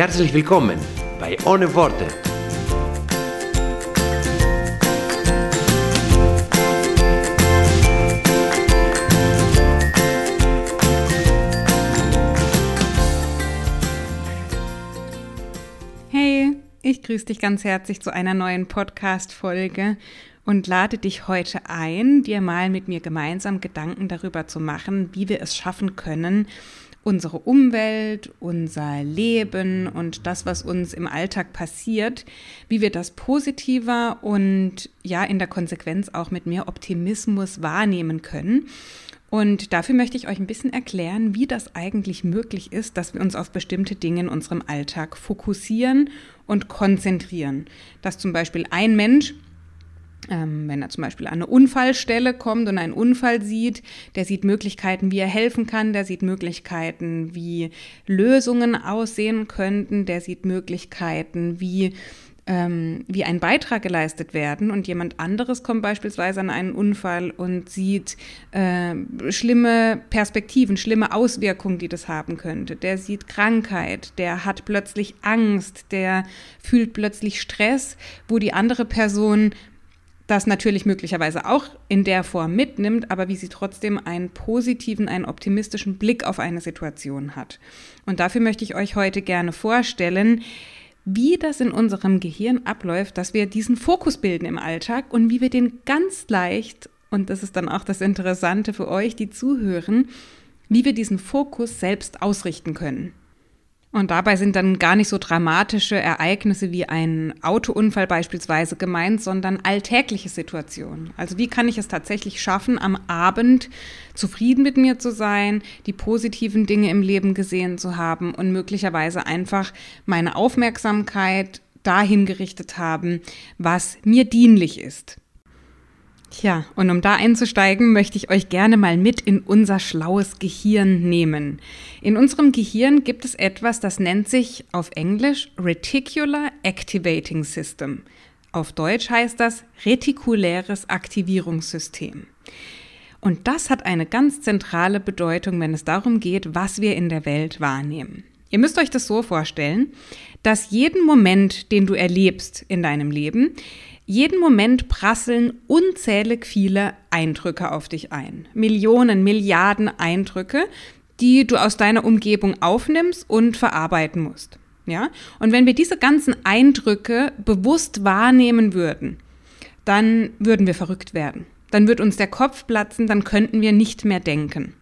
Herzlich willkommen bei Ohne Worte. Hey, ich grüße dich ganz herzlich zu einer neuen Podcast-Folge und lade dich heute ein, dir mal mit mir gemeinsam Gedanken darüber zu machen, wie wir es schaffen können, unsere Umwelt, unser Leben und das, was uns im Alltag passiert, wie wir das positiver und ja in der Konsequenz auch mit mehr Optimismus wahrnehmen können. Und dafür möchte ich euch ein bisschen erklären, wie das eigentlich möglich ist, dass wir uns auf bestimmte Dinge in unserem Alltag fokussieren und konzentrieren. Dass zum Beispiel ein Mensch ähm, wenn er zum Beispiel an eine Unfallstelle kommt und einen Unfall sieht, der sieht Möglichkeiten, wie er helfen kann, der sieht Möglichkeiten, wie Lösungen aussehen könnten, der sieht Möglichkeiten, wie ähm, wie ein Beitrag geleistet werden und jemand anderes kommt beispielsweise an einen Unfall und sieht äh, schlimme Perspektiven, schlimme Auswirkungen, die das haben könnte. Der sieht Krankheit, der hat plötzlich Angst, der fühlt plötzlich Stress, wo die andere Person das natürlich möglicherweise auch in der Form mitnimmt, aber wie sie trotzdem einen positiven, einen optimistischen Blick auf eine Situation hat. Und dafür möchte ich euch heute gerne vorstellen, wie das in unserem Gehirn abläuft, dass wir diesen Fokus bilden im Alltag und wie wir den ganz leicht, und das ist dann auch das Interessante für euch, die zuhören, wie wir diesen Fokus selbst ausrichten können. Und dabei sind dann gar nicht so dramatische Ereignisse wie ein Autounfall beispielsweise gemeint, sondern alltägliche Situationen. Also wie kann ich es tatsächlich schaffen, am Abend zufrieden mit mir zu sein, die positiven Dinge im Leben gesehen zu haben und möglicherweise einfach meine Aufmerksamkeit dahin gerichtet haben, was mir dienlich ist. Tja, und um da einzusteigen, möchte ich euch gerne mal mit in unser schlaues Gehirn nehmen. In unserem Gehirn gibt es etwas, das nennt sich auf Englisch Reticular Activating System. Auf Deutsch heißt das retikuläres Aktivierungssystem. Und das hat eine ganz zentrale Bedeutung, wenn es darum geht, was wir in der Welt wahrnehmen. Ihr müsst euch das so vorstellen, dass jeden Moment, den du erlebst in deinem Leben, jeden Moment prasseln unzählig viele Eindrücke auf dich ein. Millionen, Milliarden Eindrücke, die du aus deiner Umgebung aufnimmst und verarbeiten musst. Ja? Und wenn wir diese ganzen Eindrücke bewusst wahrnehmen würden, dann würden wir verrückt werden. Dann wird uns der Kopf platzen, dann könnten wir nicht mehr denken.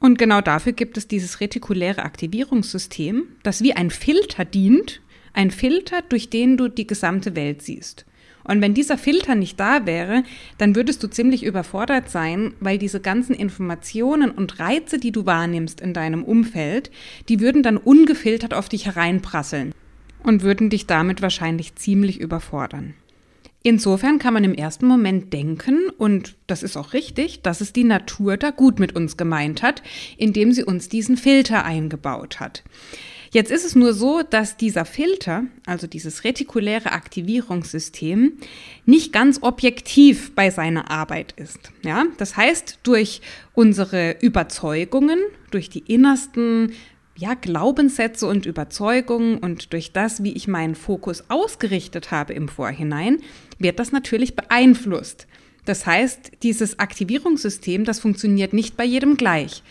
Und genau dafür gibt es dieses retikuläre Aktivierungssystem, das wie ein Filter dient, ein Filter, durch den du die gesamte Welt siehst. Und wenn dieser Filter nicht da wäre, dann würdest du ziemlich überfordert sein, weil diese ganzen Informationen und Reize, die du wahrnimmst in deinem Umfeld, die würden dann ungefiltert auf dich hereinprasseln und würden dich damit wahrscheinlich ziemlich überfordern. Insofern kann man im ersten Moment denken, und das ist auch richtig, dass es die Natur da gut mit uns gemeint hat, indem sie uns diesen Filter eingebaut hat. Jetzt ist es nur so, dass dieser Filter, also dieses retikuläre Aktivierungssystem, nicht ganz objektiv bei seiner Arbeit ist. Ja, das heißt, durch unsere Überzeugungen, durch die innersten ja, Glaubenssätze und Überzeugungen und durch das, wie ich meinen Fokus ausgerichtet habe im Vorhinein, wird das natürlich beeinflusst. Das heißt, dieses Aktivierungssystem, das funktioniert nicht bei jedem gleich.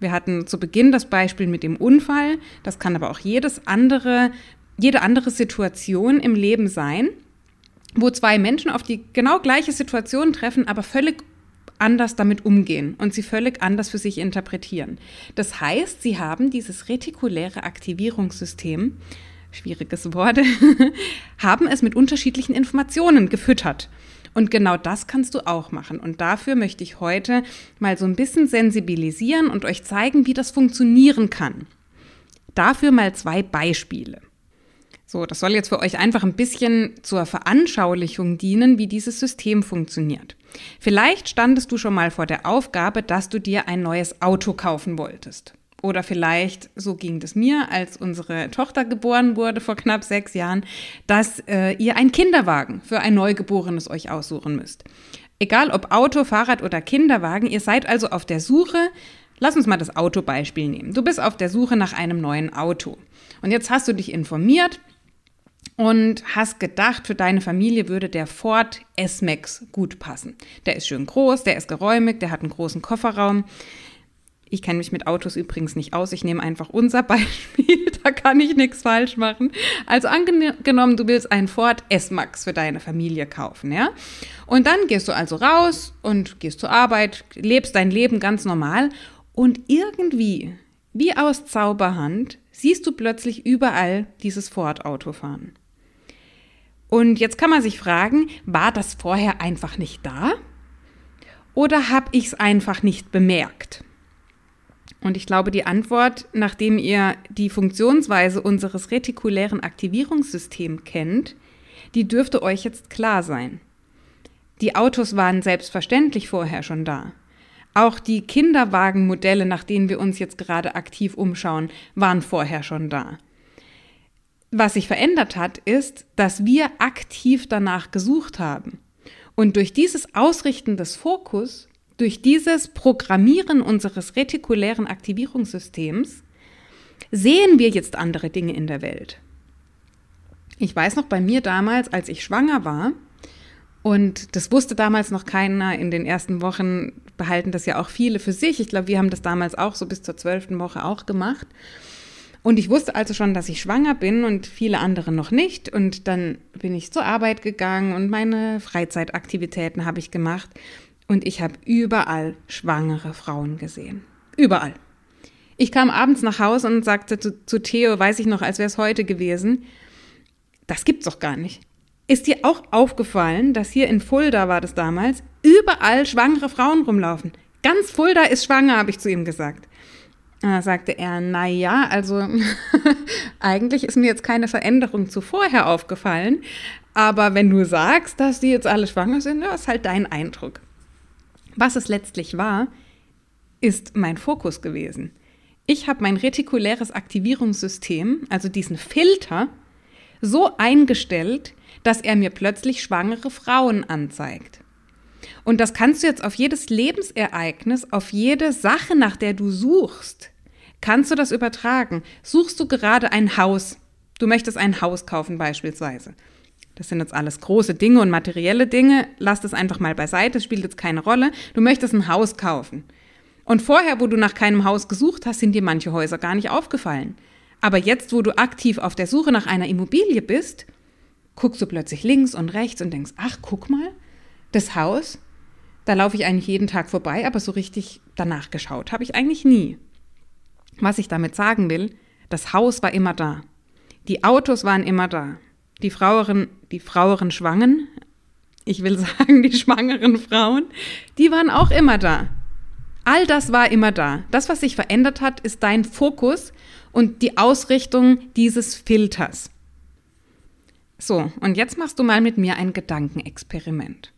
Wir hatten zu Beginn das Beispiel mit dem Unfall. Das kann aber auch jedes andere, jede andere Situation im Leben sein, wo zwei Menschen auf die genau gleiche Situation treffen, aber völlig anders damit umgehen und sie völlig anders für sich interpretieren. Das heißt, sie haben dieses retikuläre Aktivierungssystem, schwieriges Wort, haben es mit unterschiedlichen Informationen gefüttert. Und genau das kannst du auch machen. Und dafür möchte ich heute mal so ein bisschen sensibilisieren und euch zeigen, wie das funktionieren kann. Dafür mal zwei Beispiele. So, das soll jetzt für euch einfach ein bisschen zur Veranschaulichung dienen, wie dieses System funktioniert. Vielleicht standest du schon mal vor der Aufgabe, dass du dir ein neues Auto kaufen wolltest. Oder vielleicht, so ging es mir, als unsere Tochter geboren wurde vor knapp sechs Jahren, dass äh, ihr einen Kinderwagen für ein Neugeborenes euch aussuchen müsst. Egal ob Auto, Fahrrad oder Kinderwagen, ihr seid also auf der Suche. Lass uns mal das Autobeispiel nehmen. Du bist auf der Suche nach einem neuen Auto. Und jetzt hast du dich informiert und hast gedacht, für deine Familie würde der Ford S-Max gut passen. Der ist schön groß, der ist geräumig, der hat einen großen Kofferraum. Ich kenne mich mit Autos übrigens nicht aus. Ich nehme einfach unser Beispiel. Da kann ich nichts falsch machen. Also angenommen, du willst einen Ford S-Max für deine Familie kaufen, ja? Und dann gehst du also raus und gehst zur Arbeit, lebst dein Leben ganz normal und irgendwie, wie aus Zauberhand, siehst du plötzlich überall dieses Ford-Auto fahren. Und jetzt kann man sich fragen, war das vorher einfach nicht da? Oder habe ich es einfach nicht bemerkt? Und ich glaube, die Antwort, nachdem ihr die Funktionsweise unseres retikulären Aktivierungssystems kennt, die dürfte euch jetzt klar sein. Die Autos waren selbstverständlich vorher schon da. Auch die Kinderwagenmodelle, nach denen wir uns jetzt gerade aktiv umschauen, waren vorher schon da. Was sich verändert hat, ist, dass wir aktiv danach gesucht haben. Und durch dieses Ausrichten des Fokus durch dieses Programmieren unseres retikulären Aktivierungssystems sehen wir jetzt andere Dinge in der Welt. Ich weiß noch bei mir damals, als ich schwanger war, und das wusste damals noch keiner. In den ersten Wochen behalten das ja auch viele für sich. Ich glaube, wir haben das damals auch so bis zur zwölften Woche auch gemacht. Und ich wusste also schon, dass ich schwanger bin und viele andere noch nicht. Und dann bin ich zur Arbeit gegangen und meine Freizeitaktivitäten habe ich gemacht. Und ich habe überall schwangere Frauen gesehen. Überall. Ich kam abends nach Hause und sagte zu, zu Theo, weiß ich noch, als wäre es heute gewesen, das gibt's doch gar nicht. Ist dir auch aufgefallen, dass hier in Fulda war das damals, überall schwangere Frauen rumlaufen? Ganz Fulda ist schwanger, habe ich zu ihm gesagt. Da sagte er, na ja, also eigentlich ist mir jetzt keine Veränderung zu aufgefallen, aber wenn du sagst, dass die jetzt alle schwanger sind, ja, ist halt dein Eindruck. Was es letztlich war, ist mein Fokus gewesen. Ich habe mein retikuläres Aktivierungssystem, also diesen Filter, so eingestellt, dass er mir plötzlich schwangere Frauen anzeigt. Und das kannst du jetzt auf jedes Lebensereignis, auf jede Sache, nach der du suchst, kannst du das übertragen. Suchst du gerade ein Haus, du möchtest ein Haus kaufen beispielsweise. Das sind jetzt alles große Dinge und materielle Dinge. Lass das einfach mal beiseite, spielt jetzt keine Rolle. Du möchtest ein Haus kaufen. Und vorher, wo du nach keinem Haus gesucht hast, sind dir manche Häuser gar nicht aufgefallen. Aber jetzt, wo du aktiv auf der Suche nach einer Immobilie bist, guckst du plötzlich links und rechts und denkst, ach, guck mal, das Haus, da laufe ich eigentlich jeden Tag vorbei, aber so richtig danach geschaut habe ich eigentlich nie. Was ich damit sagen will, das Haus war immer da. Die Autos waren immer da die Fraueren, die Fraueren Schwangen, ich will sagen, die schwangeren Frauen, die waren auch immer da. All das war immer da. Das, was sich verändert hat, ist dein Fokus und die Ausrichtung dieses Filters. So, und jetzt machst du mal mit mir ein Gedankenexperiment.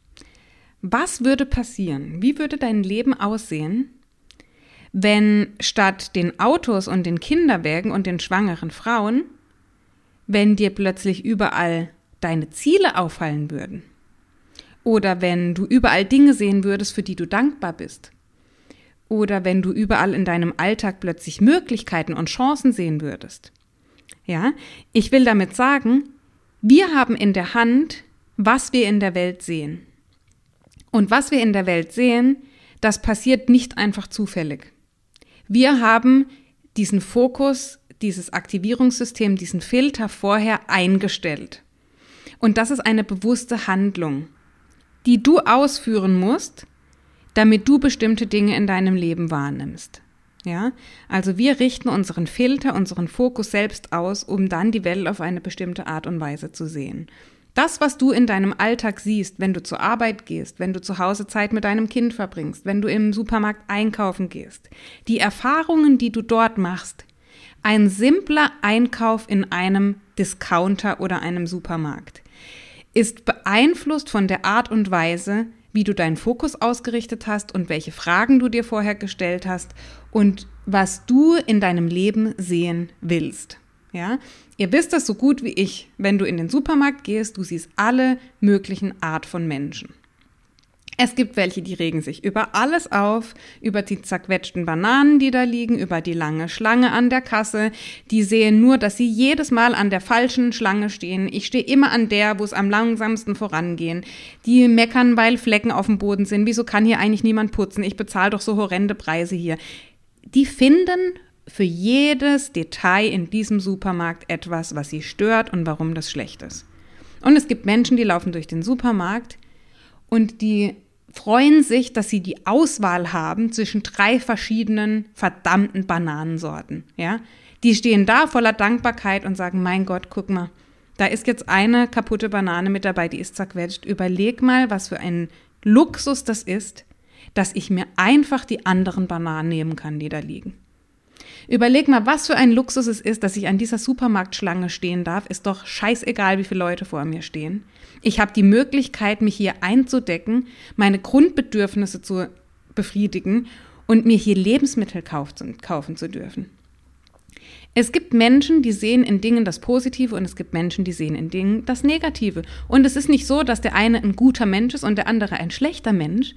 Was würde passieren? Wie würde dein Leben aussehen, wenn statt den Autos und den Kinderwägen und den schwangeren Frauen wenn dir plötzlich überall deine Ziele auffallen würden. Oder wenn du überall Dinge sehen würdest, für die du dankbar bist. Oder wenn du überall in deinem Alltag plötzlich Möglichkeiten und Chancen sehen würdest. Ja, ich will damit sagen, wir haben in der Hand, was wir in der Welt sehen. Und was wir in der Welt sehen, das passiert nicht einfach zufällig. Wir haben diesen Fokus dieses Aktivierungssystem, diesen Filter vorher eingestellt. Und das ist eine bewusste Handlung, die du ausführen musst, damit du bestimmte Dinge in deinem Leben wahrnimmst. Ja, also wir richten unseren Filter, unseren Fokus selbst aus, um dann die Welt auf eine bestimmte Art und Weise zu sehen. Das, was du in deinem Alltag siehst, wenn du zur Arbeit gehst, wenn du zu Hause Zeit mit deinem Kind verbringst, wenn du im Supermarkt einkaufen gehst, die Erfahrungen, die du dort machst, ein simpler Einkauf in einem Discounter oder einem Supermarkt, ist beeinflusst von der Art und Weise, wie du deinen Fokus ausgerichtet hast und welche Fragen du dir vorher gestellt hast und was du in deinem Leben sehen willst. Ja, ihr wisst das so gut wie ich. Wenn du in den Supermarkt gehst, du siehst alle möglichen Art von Menschen. Es gibt welche, die regen sich über alles auf, über die zerquetschten Bananen, die da liegen, über die lange Schlange an der Kasse. Die sehen nur, dass sie jedes Mal an der falschen Schlange stehen. Ich stehe immer an der, wo es am langsamsten vorangehen. Die meckern, weil Flecken auf dem Boden sind. Wieso kann hier eigentlich niemand putzen? Ich bezahle doch so horrende Preise hier. Die finden für jedes Detail in diesem Supermarkt etwas, was sie stört und warum das schlecht ist. Und es gibt Menschen, die laufen durch den Supermarkt und die freuen sich, dass sie die Auswahl haben zwischen drei verschiedenen verdammten Bananensorten. Ja, die stehen da voller Dankbarkeit und sagen: Mein Gott, guck mal, da ist jetzt eine kaputte Banane mit dabei, die ist zerquetscht. Überleg mal, was für ein Luxus das ist, dass ich mir einfach die anderen Bananen nehmen kann, die da liegen. Überleg mal, was für ein Luxus es ist, dass ich an dieser Supermarktschlange stehen darf. Ist doch scheißegal, wie viele Leute vor mir stehen. Ich habe die Möglichkeit, mich hier einzudecken, meine Grundbedürfnisse zu befriedigen und mir hier Lebensmittel kaufen zu dürfen. Es gibt Menschen, die sehen in Dingen das Positive und es gibt Menschen, die sehen in Dingen das Negative. Und es ist nicht so, dass der eine ein guter Mensch ist und der andere ein schlechter Mensch.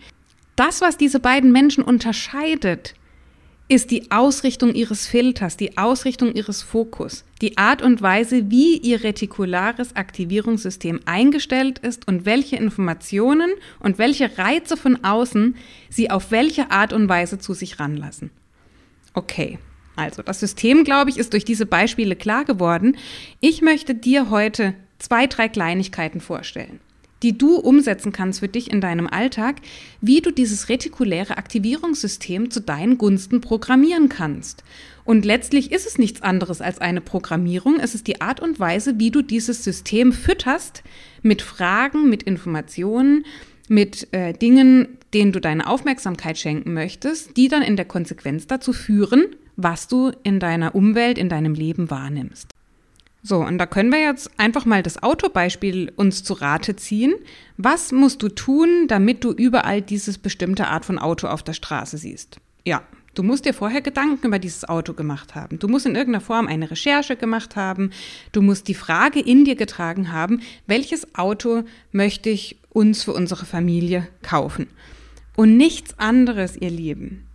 Das, was diese beiden Menschen unterscheidet, ist die Ausrichtung ihres Filters, die Ausrichtung ihres Fokus, die Art und Weise, wie ihr retikulares Aktivierungssystem eingestellt ist und welche Informationen und welche Reize von außen sie auf welche Art und Weise zu sich ranlassen. Okay. Also, das System, glaube ich, ist durch diese Beispiele klar geworden. Ich möchte dir heute zwei, drei Kleinigkeiten vorstellen die du umsetzen kannst für dich in deinem Alltag, wie du dieses retikuläre Aktivierungssystem zu deinen Gunsten programmieren kannst. Und letztlich ist es nichts anderes als eine Programmierung. Es ist die Art und Weise, wie du dieses System fütterst mit Fragen, mit Informationen, mit äh, Dingen, denen du deine Aufmerksamkeit schenken möchtest, die dann in der Konsequenz dazu führen, was du in deiner Umwelt, in deinem Leben wahrnimmst. So, und da können wir jetzt einfach mal das Autobeispiel uns zu Rate ziehen. Was musst du tun, damit du überall dieses bestimmte Art von Auto auf der Straße siehst? Ja, du musst dir vorher Gedanken über dieses Auto gemacht haben. Du musst in irgendeiner Form eine Recherche gemacht haben. Du musst die Frage in dir getragen haben, welches Auto möchte ich uns für unsere Familie kaufen? Und nichts anderes, ihr Lieben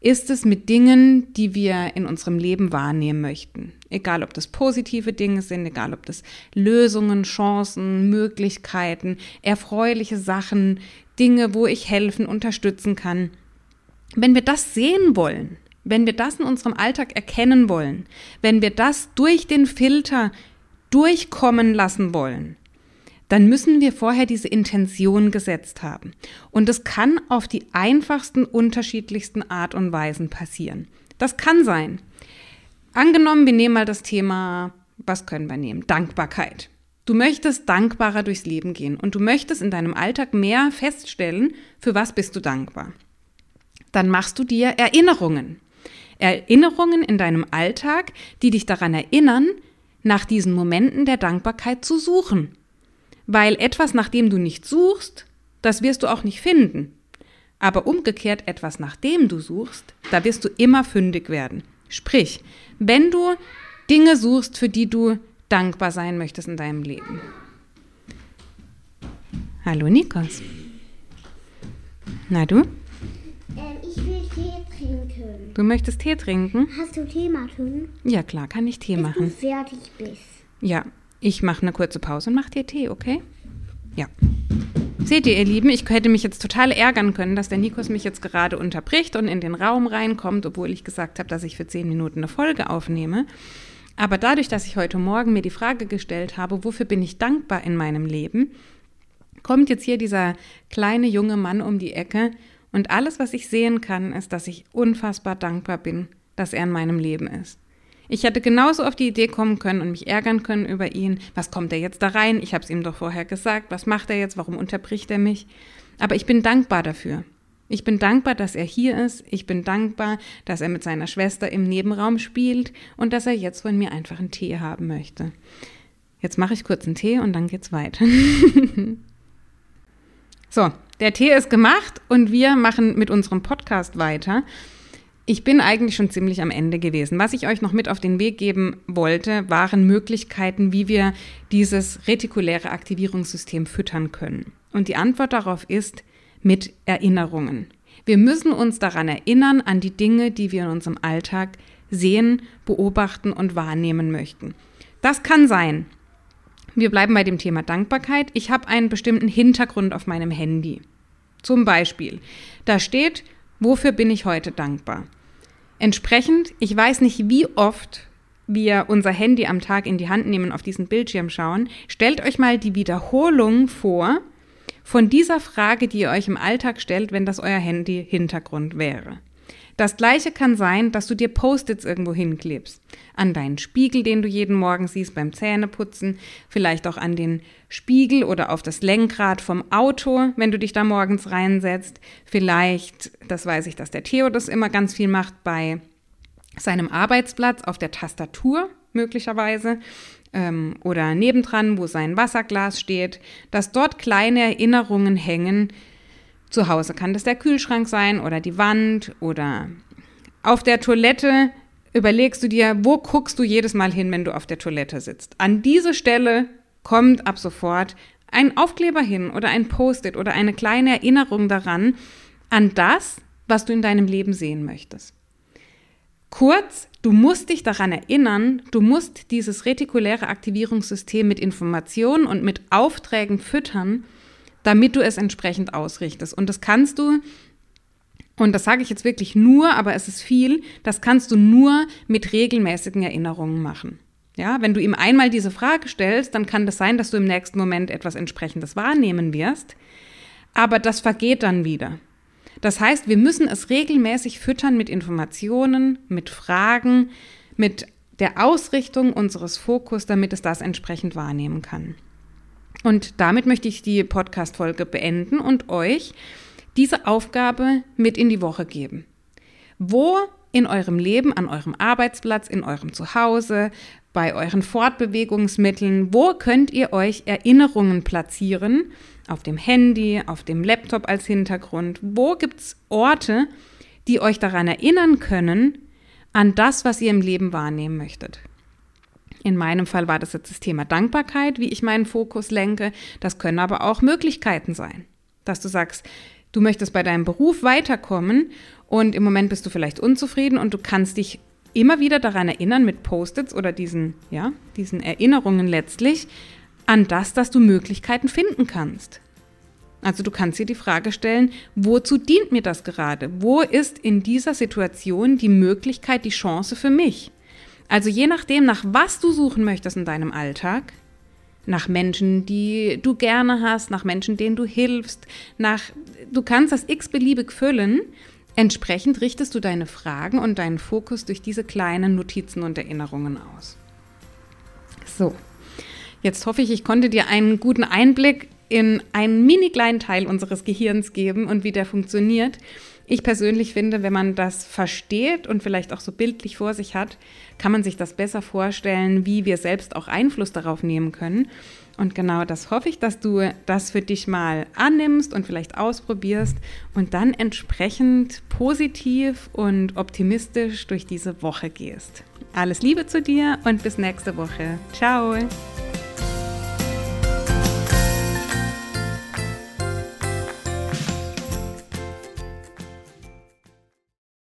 ist es mit Dingen, die wir in unserem Leben wahrnehmen möchten. Egal, ob das positive Dinge sind, egal, ob das Lösungen, Chancen, Möglichkeiten, erfreuliche Sachen, Dinge, wo ich helfen, unterstützen kann. Wenn wir das sehen wollen, wenn wir das in unserem Alltag erkennen wollen, wenn wir das durch den Filter durchkommen lassen wollen, dann müssen wir vorher diese Intention gesetzt haben. Und es kann auf die einfachsten, unterschiedlichsten Art und Weisen passieren. Das kann sein. Angenommen, wir nehmen mal das Thema, was können wir nehmen? Dankbarkeit. Du möchtest dankbarer durchs Leben gehen und du möchtest in deinem Alltag mehr feststellen, für was bist du dankbar. Dann machst du dir Erinnerungen. Erinnerungen in deinem Alltag, die dich daran erinnern, nach diesen Momenten der Dankbarkeit zu suchen weil etwas, nach dem du nicht suchst, das wirst du auch nicht finden. Aber umgekehrt etwas, nach dem du suchst, da wirst du immer fündig werden. Sprich, wenn du Dinge suchst, für die du dankbar sein möchtest in deinem Leben. Hallo Nikos. Na du? Ähm, ich will Tee trinken. Du möchtest Tee trinken? Hast du Tee machen? Ja klar, kann ich Tee Bis machen. du fertig bist. Ja, ich mache eine kurze Pause und mache dir Tee, okay? Ja. Seht ihr, ihr Lieben, ich hätte mich jetzt total ärgern können, dass der Nikos mich jetzt gerade unterbricht und in den Raum reinkommt, obwohl ich gesagt habe, dass ich für zehn Minuten eine Folge aufnehme. Aber dadurch, dass ich heute Morgen mir die Frage gestellt habe, wofür bin ich dankbar in meinem Leben, kommt jetzt hier dieser kleine junge Mann um die Ecke und alles, was ich sehen kann, ist, dass ich unfassbar dankbar bin, dass er in meinem Leben ist. Ich hätte genauso auf die Idee kommen können und mich ärgern können über ihn. Was kommt er jetzt da rein? Ich habe es ihm doch vorher gesagt. Was macht er jetzt? Warum unterbricht er mich? Aber ich bin dankbar dafür. Ich bin dankbar, dass er hier ist. Ich bin dankbar, dass er mit seiner Schwester im Nebenraum spielt und dass er jetzt von mir einfach einen Tee haben möchte. Jetzt mache ich kurz einen Tee und dann geht's weiter. so, der Tee ist gemacht und wir machen mit unserem Podcast weiter. Ich bin eigentlich schon ziemlich am Ende gewesen. Was ich euch noch mit auf den Weg geben wollte, waren Möglichkeiten, wie wir dieses retikuläre Aktivierungssystem füttern können. Und die Antwort darauf ist mit Erinnerungen. Wir müssen uns daran erinnern, an die Dinge, die wir in unserem Alltag sehen, beobachten und wahrnehmen möchten. Das kann sein, wir bleiben bei dem Thema Dankbarkeit. Ich habe einen bestimmten Hintergrund auf meinem Handy. Zum Beispiel, da steht, wofür bin ich heute dankbar? Entsprechend, ich weiß nicht, wie oft wir unser Handy am Tag in die Hand nehmen, auf diesen Bildschirm schauen. Stellt euch mal die Wiederholung vor von dieser Frage, die ihr euch im Alltag stellt, wenn das euer Handy-Hintergrund wäre. Das gleiche kann sein, dass du dir Post-its irgendwo hinklebst. An deinen Spiegel, den du jeden Morgen siehst beim Zähneputzen, vielleicht auch an den Spiegel oder auf das Lenkrad vom Auto, wenn du dich da morgens reinsetzt. Vielleicht, das weiß ich, dass der Theo das immer ganz viel macht, bei seinem Arbeitsplatz auf der Tastatur möglicherweise ähm, oder nebendran, wo sein Wasserglas steht, dass dort kleine Erinnerungen hängen, zu Hause kann das der Kühlschrank sein oder die Wand oder auf der Toilette überlegst du dir, wo guckst du jedes Mal hin, wenn du auf der Toilette sitzt. An diese Stelle kommt ab sofort ein Aufkleber hin oder ein Post-it oder eine kleine Erinnerung daran, an das, was du in deinem Leben sehen möchtest. Kurz, du musst dich daran erinnern, du musst dieses retikuläre Aktivierungssystem mit Informationen und mit Aufträgen füttern, damit du es entsprechend ausrichtest. Und das kannst du, und das sage ich jetzt wirklich nur, aber es ist viel, das kannst du nur mit regelmäßigen Erinnerungen machen. Ja, wenn du ihm einmal diese Frage stellst, dann kann das sein, dass du im nächsten Moment etwas entsprechendes wahrnehmen wirst, aber das vergeht dann wieder. Das heißt, wir müssen es regelmäßig füttern mit Informationen, mit Fragen, mit der Ausrichtung unseres Fokus, damit es das entsprechend wahrnehmen kann. Und damit möchte ich die Podcast-Folge beenden und euch diese Aufgabe mit in die Woche geben. Wo in eurem Leben, an eurem Arbeitsplatz, in eurem Zuhause, bei euren Fortbewegungsmitteln, wo könnt ihr euch Erinnerungen platzieren? Auf dem Handy, auf dem Laptop als Hintergrund. Wo gibt es Orte, die euch daran erinnern können, an das, was ihr im Leben wahrnehmen möchtet? In meinem Fall war das jetzt das Thema Dankbarkeit, wie ich meinen Fokus lenke. Das können aber auch Möglichkeiten sein, dass du sagst, du möchtest bei deinem Beruf weiterkommen und im Moment bist du vielleicht unzufrieden und du kannst dich immer wieder daran erinnern mit Post-its oder diesen, ja, diesen Erinnerungen letztlich an das, dass du Möglichkeiten finden kannst. Also du kannst dir die Frage stellen, wozu dient mir das gerade? Wo ist in dieser Situation die Möglichkeit, die Chance für mich? Also je nachdem, nach was du suchen möchtest in deinem Alltag, nach Menschen, die du gerne hast, nach Menschen, denen du hilfst, nach du kannst das x-beliebig füllen. Entsprechend richtest du deine Fragen und deinen Fokus durch diese kleinen Notizen und Erinnerungen aus. So, jetzt hoffe ich, ich konnte dir einen guten Einblick in einen mini kleinen Teil unseres Gehirns geben und wie der funktioniert. Ich persönlich finde, wenn man das versteht und vielleicht auch so bildlich vor sich hat, kann man sich das besser vorstellen, wie wir selbst auch Einfluss darauf nehmen können. Und genau das hoffe ich, dass du das für dich mal annimmst und vielleicht ausprobierst und dann entsprechend positiv und optimistisch durch diese Woche gehst. Alles Liebe zu dir und bis nächste Woche. Ciao.